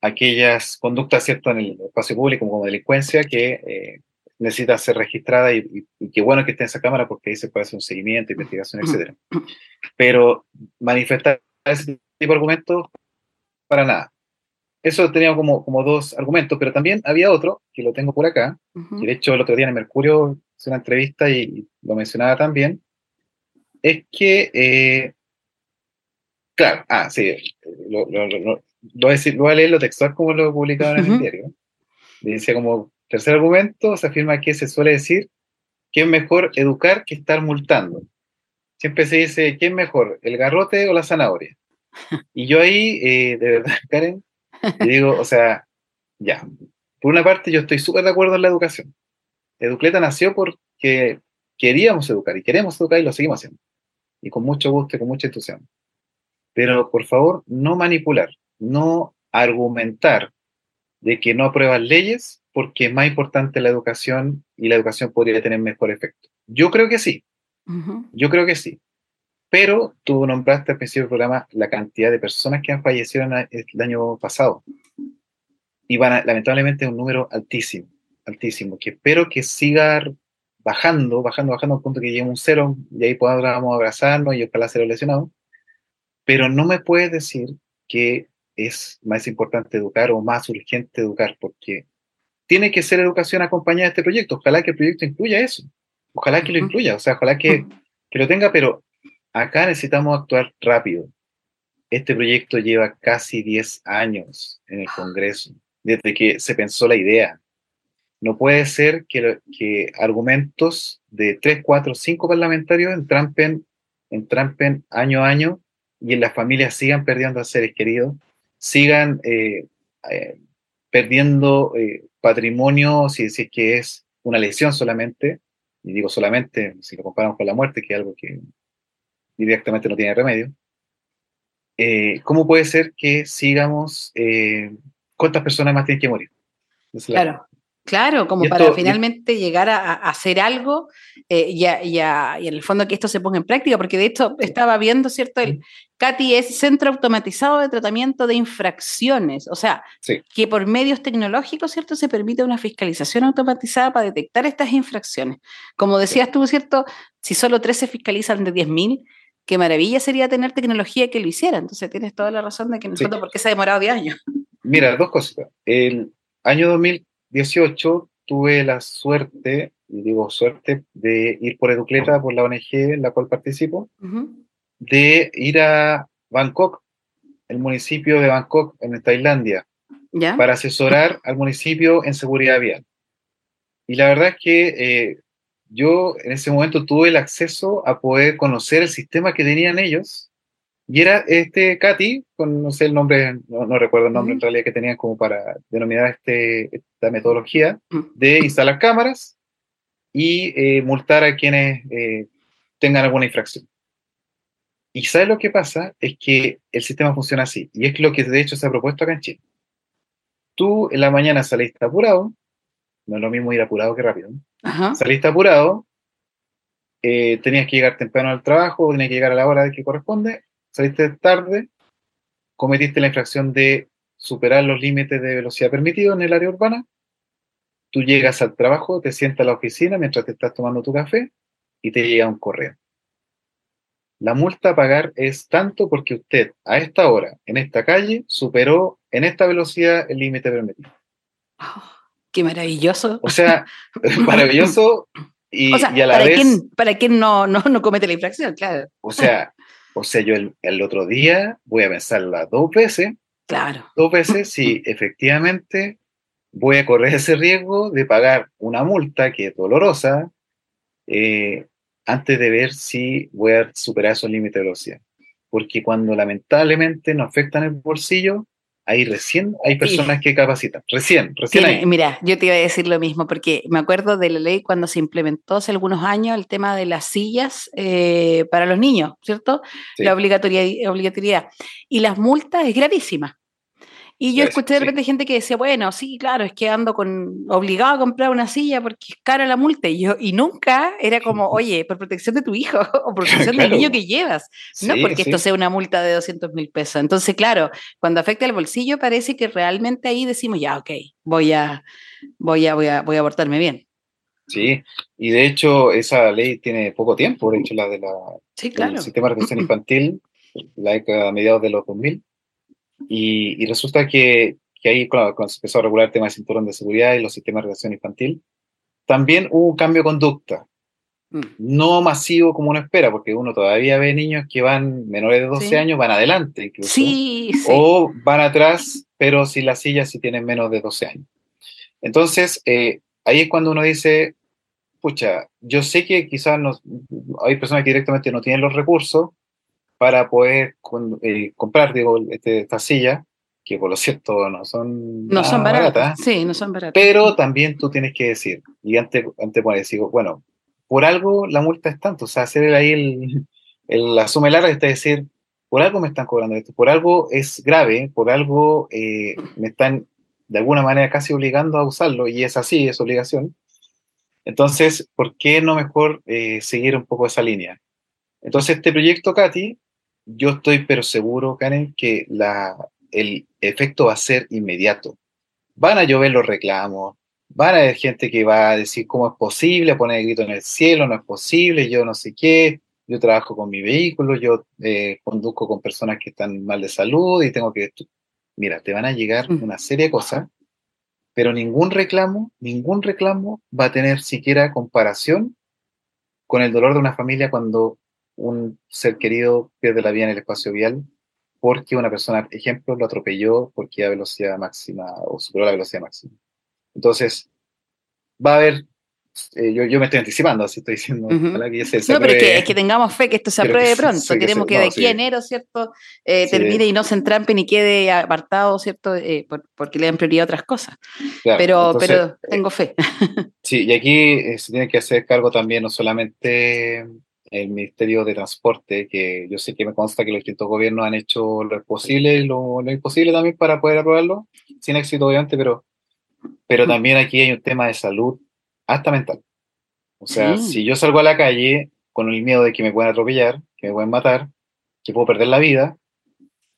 aquellas conductas, ¿cierto?, en el espacio público como delincuencia que eh, necesita ser registrada y, qué bueno que esté en esa cámara porque ahí se puede hacer un seguimiento, investigación, etc. Pero manifestar ese tipo de argumentos, para nada. Eso tenía como, como dos argumentos, pero también había otro, que lo tengo por acá, y de hecho el otro día en Mercurio hice una entrevista y, lo mencionaba también, es que, eh, claro, ah, sí, lo, voy a decir, lo voy a leer lo textual como lo publicado en el diario. Dice como tercer argumento, se afirma que se suele decir que es mejor educar que estar multando. Siempre se dice, ¿qué es mejor, el garrote o la zanahoria? Y yo ahí, eh, de verdad, Karen, digo, o sea, ya, por una parte yo estoy súper de acuerdo en la educación. Educleta nació porque queríamos educar y queremos educar y lo seguimos haciendo. Y con mucho gusto y con mucha entusiasmo. Pero por favor, no manipular, no argumentar de que no aprueban leyes porque es más importante la educación y la educación podría tener mejor efecto. Yo creo que sí. Yo creo que sí. Pero tú nombraste al principio del programa la cantidad de personas que han fallecido el año pasado. Y van lamentablemente es un número altísimo, altísimo, que espero que siga bajando, bajando, bajando al punto que llegue un cero y ahí podamos abrazarnos y ojalá ser lesionado. Pero no me puedes decir que es más importante educar o más urgente educar, porque tiene que ser educación acompañada de este proyecto. Ojalá que el proyecto incluya eso. Ojalá que lo incluya, o sea, ojalá que, que lo tenga, pero acá necesitamos actuar rápido. Este proyecto lleva casi 10 años en el Congreso, desde que se pensó la idea. No puede ser que, argumentos de 3, 4, 5 parlamentarios entrampen, entrampen año a año y en las familias sigan perdiendo a seres queridos, sigan eh, eh, perdiendo eh, patrimonio, si, es que es una lesión solamente, y digo solamente si lo comparamos con la muerte, que es algo que directamente no tiene remedio, ¿cómo puede ser que sigamos, cuántas personas más tienen que morir? Claro. Claro, como para finalmente llegar a, hacer algo eh, y, en el fondo que esto se ponga en práctica, porque de hecho estaba viendo, ¿cierto? El CATI es Centro Automatizado de Tratamiento de Infracciones, o sea, que por medios tecnológicos, ¿cierto? Se permite una fiscalización automatizada para detectar estas infracciones. Como decías tú, ¿cierto? Si solo 13 fiscalizan de 10.000, qué maravilla sería tener tecnología que lo hiciera. Entonces tienes toda la razón de que nosotros, ¿por qué se ha demorado 10 años? Mira, dos cosas. El año 2000 18 tuve la suerte, y digo suerte, de ir por Educleta, por la ONG en la cual participo, de ir a Bangkok, el municipio de Bangkok, en Tailandia, para asesorar al municipio en seguridad vial. Y la verdad es que eh, yo en ese momento tuve el acceso a poder conocer el sistema que tenían ellos y era este Katy, con no sé el nombre, no, recuerdo el nombre en realidad que tenían como para denominar este, esta metodología, de instalar cámaras y eh, multar a quienes eh, tengan alguna infracción. Y ¿sabes lo que pasa? Es que el sistema funciona así, y es lo que de hecho se ha propuesto acá en Chile. Tú en la mañana saliste apurado, no es lo mismo ir apurado que rápido, saliste apurado, eh, tenías que llegar temprano al trabajo, tenías que llegar a la hora que corresponde, saliste tarde, cometiste la infracción de superar los límites de velocidad permitidos en el área urbana, tú llegas al trabajo, te sientas a la oficina mientras te estás tomando tu café y te llega un correo. La multa a pagar es tanto porque usted a esta hora, en esta calle, superó en esta velocidad el límite permitido. Oh, ¡Qué maravilloso! O sea, maravilloso y, a la para vez... Quien, para quien no, no, no comete la infracción, claro. O sea, o sea, yo el, otro día voy a pensarla dos veces. Claro. Dos veces si efectivamente voy a correr ese riesgo de pagar una multa que es dolorosa eh, antes de ver si voy a superar esos límites de velocidad. Porque cuando lamentablemente nos afectan el bolsillo, ahí recién hay personas que capacitan. Recién, recién. Mira, yo te iba a decir lo mismo, porque me acuerdo de la ley cuando se implementó hace algunos años el tema de las sillas eh, para los niños, ¿cierto? La obligatoriedad. Y las multas es gravísima. Y yo escuché de repente gente que decía, bueno, sí, claro, es que ando con obligado a comprar una silla porque es cara la multa. Y yo, y nunca era como, oye, por protección de tu hijo o por protección del niño que llevas. no porque esto sea una multa de 200 mil pesos. Entonces, claro, cuando afecta el bolsillo, parece que realmente ahí decimos, ya, ok, voy a, voy a, voy a, voy a abortarme bien. Sí, y de hecho esa ley tiene poco tiempo, de hecho la de la sí, claro. del sistema de retención infantil, la década a mediados de los 2000, y, y resulta que, que ahí cuando, se empezó a regular el tema de cinturón de seguridad y los sistemas de retención infantil, también hubo un cambio de conducta, mm. no masivo como uno espera, porque uno todavía ve niños que van menores de 12 años, van adelante incluso, sí, o van atrás, pero sin la silla si tienen menos de 12 años. Entonces, eh, ahí es cuando uno dice, pucha, yo sé que quizás hay personas que directamente no tienen los recursos para poder eh, comprar, digo, este, esta silla, que por lo cierto no son, no son baratas, Sí, no son baratas. Pero también tú tienes que decir, y antes, antes poner, digo, bueno, por algo la multa es tanto, o sea, hacer ahí el, el, la suma larga es decir, por algo me están cobrando esto, por algo es grave, por algo eh, me están de alguna manera casi obligando a usarlo, y es así, es obligación. Entonces, ¿por qué no mejor eh, seguir un poco esa línea? Entonces, este proyecto, Katy, yo estoy pero seguro, Karen, que la, el efecto va a ser inmediato. Van a llover los reclamos, van a haber gente que va a decir cómo es posible, poner el grito en el cielo, no es posible, yo no sé qué, yo trabajo con mi vehículo, yo eh, conduzco con personas que están mal de salud y tengo que mira, te van a llegar mm. una serie de cosas, pero ningún reclamo, ningún reclamo va a tener siquiera comparación con el dolor de una familia cuando un ser querido pierde la vida en el espacio vial porque una persona, ejemplo, lo atropelló porque a velocidad máxima o superó la velocidad máxima. Entonces, va a haber eh, yo, yo, me estoy anticipando, así estoy diciendo. no, pero es que, tengamos fe que esto se apruebe pronto. Queremos que, de aquí a enero, ¿cierto? Eh, termine y no se entrampe ni quede apartado, ¿cierto? Eh, porque le dan prioridad a otras cosas. pero, pero tengo fe. sí, y aquí se tiene que hacer cargo también no solamente el Ministerio de Transporte, que yo sé que me consta que los distintos gobiernos han hecho lo posible y lo, lo imposible también para poder aprobarlo, sin éxito obviamente, pero, pero también aquí hay un tema de salud hasta mental. O sea, si yo salgo a la calle con el miedo de que me puedan atropellar, que me pueden matar, que puedo perder la vida,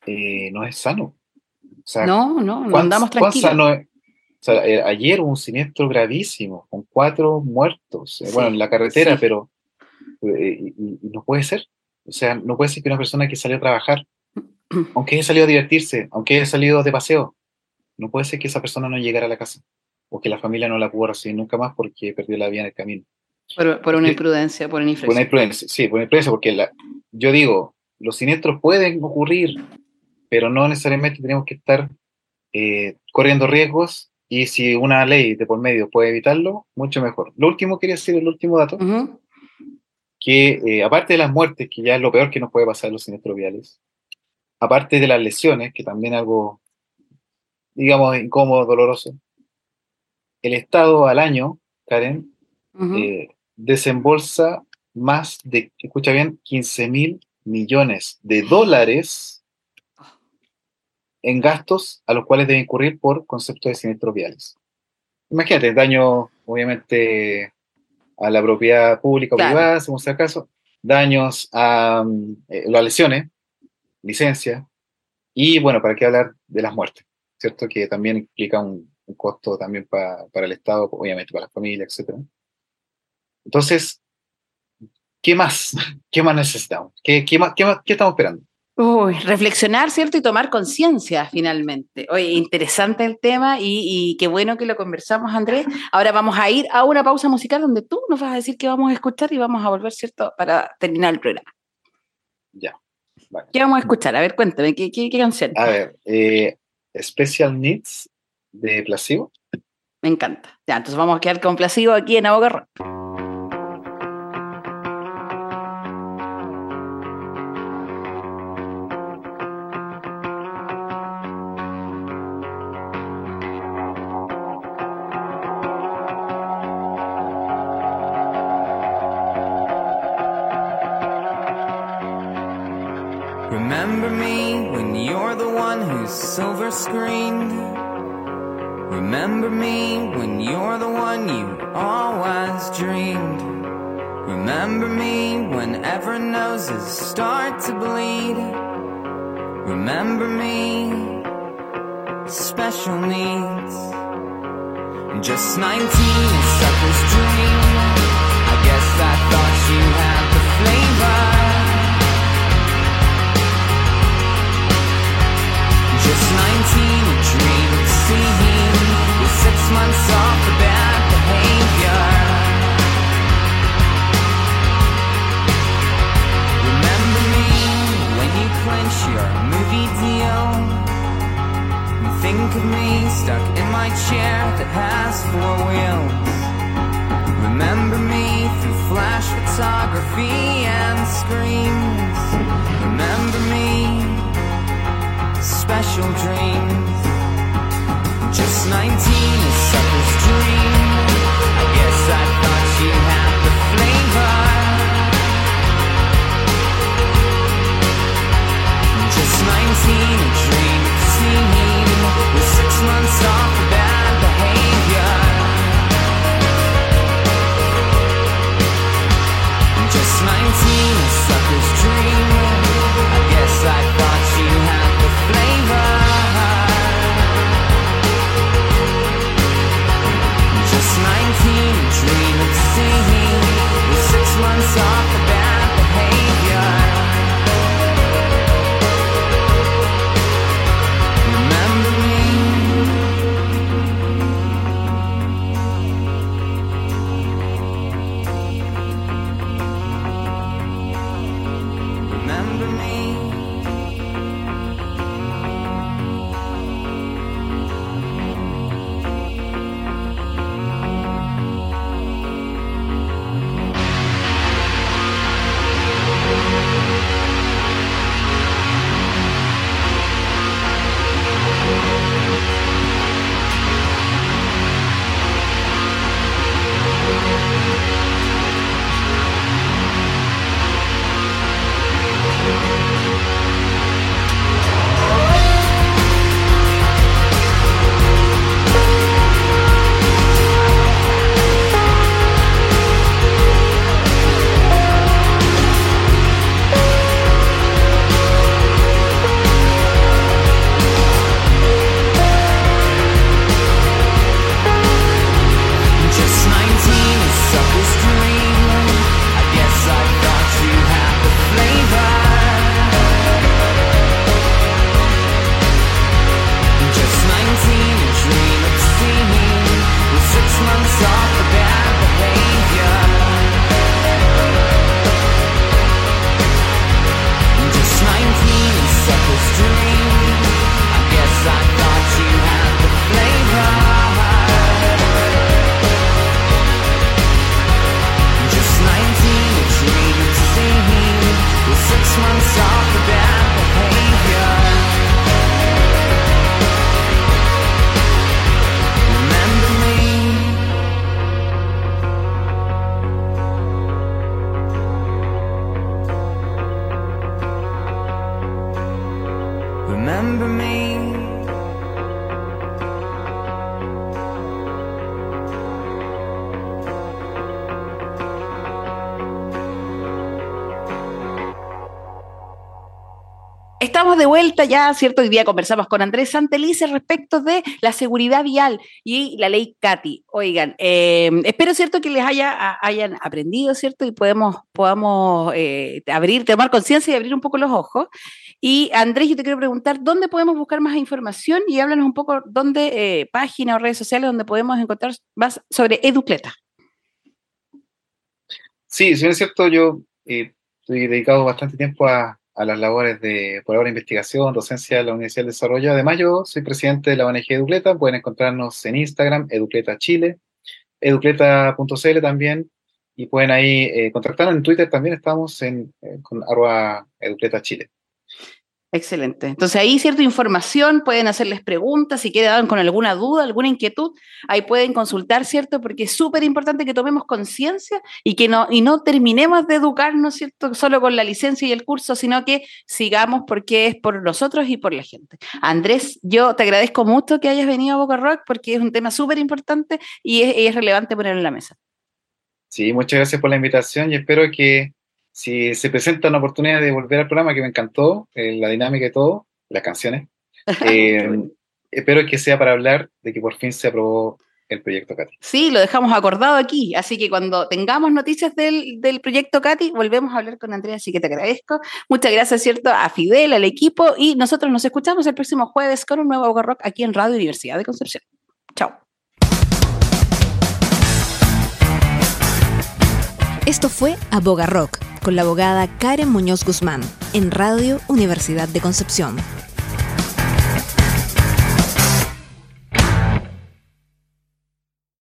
eh, no es sano. O sea, no, no, no andamos tranquilos. O sea, eh, ayer hubo un siniestro gravísimo, con cuatro muertos, eh, bueno, en la carretera, pero no puede ser. O sea, no puede ser que una persona que salió a trabajar, aunque haya salido a divertirse, aunque haya salido de paseo, no puede ser que esa persona no llegara a la casa o que la familia no la pudo recibir nunca más porque perdió la vida en el camino. Por, una imprudencia, por una Por una imprudencia, sí, por una imprudencia, porque la, yo digo, los siniestros pueden ocurrir, pero no necesariamente tenemos que estar eh, corriendo riesgos y si una ley de por medio puede evitarlo, mucho mejor. Lo último quería decir, el último dato, que eh, aparte de las muertes, que ya es lo peor que nos puede pasar en los siniestros viales, aparte de las lesiones, que también es algo, digamos, incómodo, doloroso, el Estado al año, Karen, eh, desembolsa más de, escucha bien, 15 mil millones de dólares en gastos a los cuales debe incurrir por conceptos de siniestros viales. Imagínate, daño, obviamente, a la propiedad pública o privada, según sea el caso, daños a eh, las lesiones, licencia, y bueno, para qué hablar de las muertes, ¿cierto? Que también implica un, un costo también para el Estado, obviamente para la familia, etc. Entonces, ¿qué más? ¿Qué más necesitamos? ¿Qué, qué, más, qué, qué estamos esperando? Uy, reflexionar, ¿cierto? Y tomar conciencia finalmente. Oye, interesante el tema y, y, qué bueno que lo conversamos, Andrés. Ahora vamos a ir a una pausa musical donde tú nos vas a decir qué vamos a escuchar y vamos a volver, ¿cierto? Para terminar el programa. Ya. ¿Qué vamos a escuchar? A ver, cuéntame, ¿qué, qué, qué canción? A ver, eh, Special Needs de Placebo. Me encanta. Ya, entonces vamos a quedar con Placebo aquí en Abogarro. Silver screen. Remember me when you're the one you always dreamed. Remember me whenever noses start to bleed. Remember me, special needs. Just 19, sucker's dream. I guess I thought you had the flavor. Just 19, a dream of seeing with six months off for bad behavior. Remember me when you clench your movie deal. And think of me stuck in my chair that has four wheels. Remember me through flash photography and screens. Remember me, special dreams. Just 19, a sucker's dream. I guess I thought you had the flavor. Just 19, a dream of seeing with six months off for bad behavior. Just 19, a sucker's dream. I guess I thought dream of seeing with six months off Ya, ¿cierto? Hoy día conversamos con Andrés Santelice respecto de la seguridad vial y la ley CATI. Oigan, eh, espero, ¿cierto?, que les haya, hayan aprendido, ¿cierto? Y podemos, podamos eh, abrir, tomar conciencia y abrir un poco los ojos. Y Andrés, yo te quiero preguntar, ¿dónde podemos buscar más información? Y háblanos un poco, ¿dónde, eh, página o redes sociales donde podemos encontrar más sobre Educleta? Sí, si es cierto, yo eh, estoy dedicado bastante tiempo a, a las labores de, por ahora, investigación, docencia de la Universidad del Desarrollo. Además, yo soy presidente de la ONG Educleta. Pueden encontrarnos en Instagram, Educleta Chile, educleta.cl también. Y pueden ahí eh, contactarnos en Twitter también. Estamos en, eh, con arroba Educleta Chile. Excelente. Entonces ahí cierta información, pueden hacerles preguntas, si quedan con alguna duda, alguna inquietud, ahí pueden consultar, ¿cierto? Porque es súper importante que tomemos conciencia y que no, y no terminemos de educarnos, ¿cierto? Solo con la licencia y el curso, sino que sigamos porque es por nosotros y por la gente. Andrés, yo te agradezco mucho que hayas venido a Boca Rock porque es un tema súper importante y es, es relevante ponerlo en la mesa. Sí, muchas gracias por la invitación y espero que si se presenta una oportunidad de volver al programa, que me encantó, eh, la dinámica y todo, las canciones, eh, espero que sea para hablar de que por fin se aprobó el proyecto Katy. Sí, lo dejamos acordado aquí, así que cuando tengamos noticias del, del proyecto Katy, volvemos a hablar con Andrea, así que te agradezco. Muchas gracias, ¿cierto? A Fidel, al equipo, y nosotros nos escuchamos el próximo jueves con un nuevo Boga Rock aquí en Radio Universidad de Concepción. Chao. Esto fue Aboga Rock con la abogada Karen Muñoz Guzmán en Radio Universidad de Concepción.